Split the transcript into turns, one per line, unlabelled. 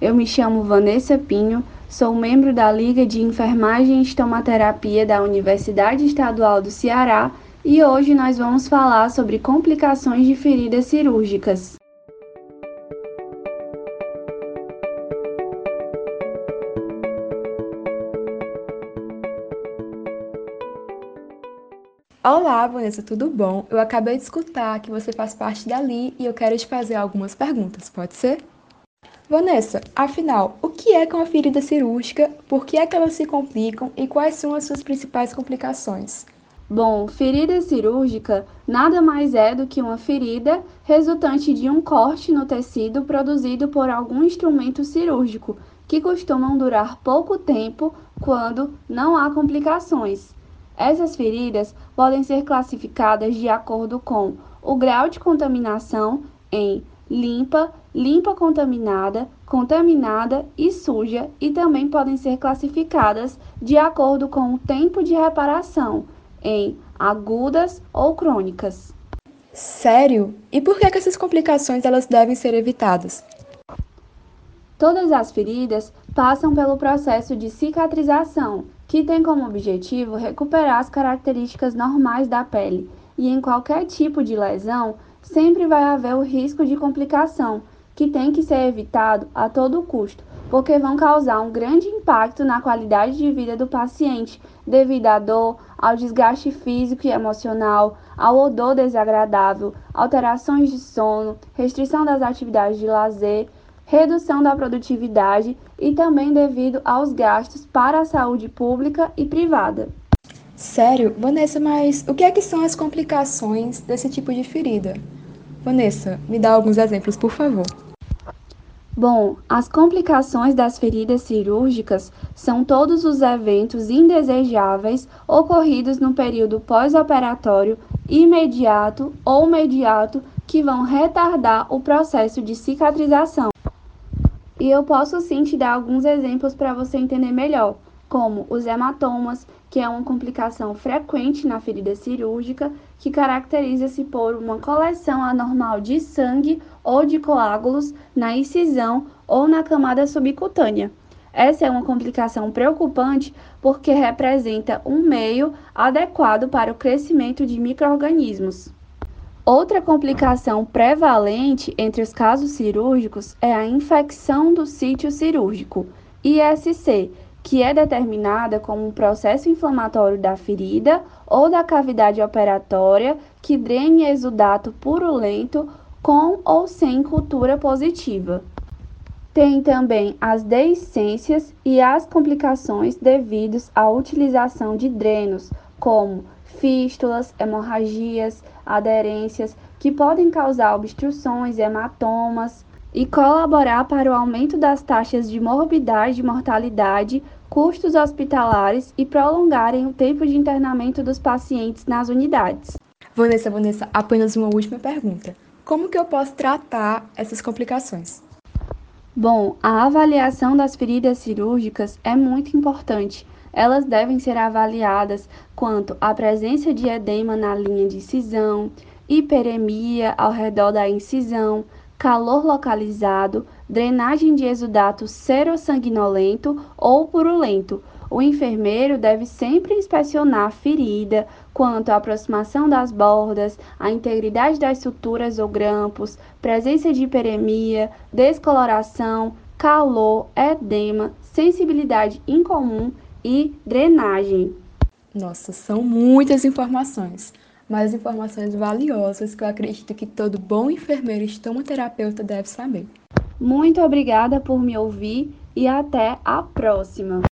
Eu me chamo Vanessa Pinho, sou membro da Liga de Enfermagem e Estomaterapia da Universidade Estadual do Ceará e hoje nós vamos falar sobre complicações de feridas cirúrgicas.
Olá, Vanessa, tudo bom? Eu acabei de escutar que você faz parte da LI e eu quero te fazer algumas perguntas, pode ser? Vanessa, afinal, o que é uma ferida cirúrgica, por que é que elas se complicam e quais são as suas principais complicações?
Bom, ferida cirúrgica nada mais é do que uma ferida resultante de um corte no tecido produzido por algum instrumento cirúrgico, que costumam durar pouco tempo quando não há complicações. Essas feridas podem ser classificadas de acordo com o grau de contaminação em limpa, limpa contaminada, contaminada e suja e também podem ser classificadas de acordo com o tempo de reparação em agudas ou crônicas.
Sério? E por que, que essas complicações elas devem ser evitadas?
Todas as feridas passam pelo processo de cicatrização, que tem como objetivo recuperar as características normais da pele, e em qualquer tipo de lesão, sempre vai haver o risco de complicação, que tem que ser evitado a todo custo, porque vão causar um grande impacto na qualidade de vida do paciente, devido à dor, ao desgaste físico e emocional, ao odor desagradável, alterações de sono, restrição das atividades de lazer, redução da produtividade e também devido aos gastos para a saúde pública e privada.
Sério? Vanessa, mas o que é que são as complicações desse tipo de ferida? Vanessa, me dá alguns exemplos, por favor.
Bom, as complicações das feridas cirúrgicas são todos os eventos indesejáveis ocorridos no período pós-operatório imediato ou mediato que vão retardar o processo de cicatrização. E eu posso sim te dar alguns exemplos para você entender melhor como os hematomas, que é uma complicação frequente na ferida cirúrgica, que caracteriza-se por uma coleção anormal de sangue ou de coágulos na incisão ou na camada subcutânea. Essa é uma complicação preocupante porque representa um meio adequado para o crescimento de microorganismos. Outra complicação prevalente entre os casos cirúrgicos é a infecção do sítio cirúrgico, ISC, que é determinada como um processo inflamatório da ferida ou da cavidade operatória que drene exudato purulento com ou sem cultura positiva. Tem também as deiscências e as complicações devidas à utilização de drenos, como fístulas, hemorragias, aderências, que podem causar obstruções, hematomas, e colaborar para o aumento das taxas de morbidade e mortalidade, custos hospitalares e prolongarem o tempo de internamento dos pacientes nas unidades.
Vanessa, Vanessa, apenas uma última pergunta. Como que eu posso tratar essas complicações?
Bom, a avaliação das feridas cirúrgicas é muito importante. Elas devem ser avaliadas quanto à presença de edema na linha de incisão, hiperemia ao redor da incisão, calor localizado, drenagem de exudato serossanguinolento ou purulento. O enfermeiro deve sempre inspecionar a ferida quanto à aproximação das bordas, a integridade das suturas ou grampos, presença de hiperemia, descoloração, calor, edema, sensibilidade incomum e drenagem.
Nossa, são muitas informações mas informações valiosas que eu acredito que todo bom enfermeiro e estomaterapeuta deve saber.
Muito obrigada por me ouvir e até a próxima!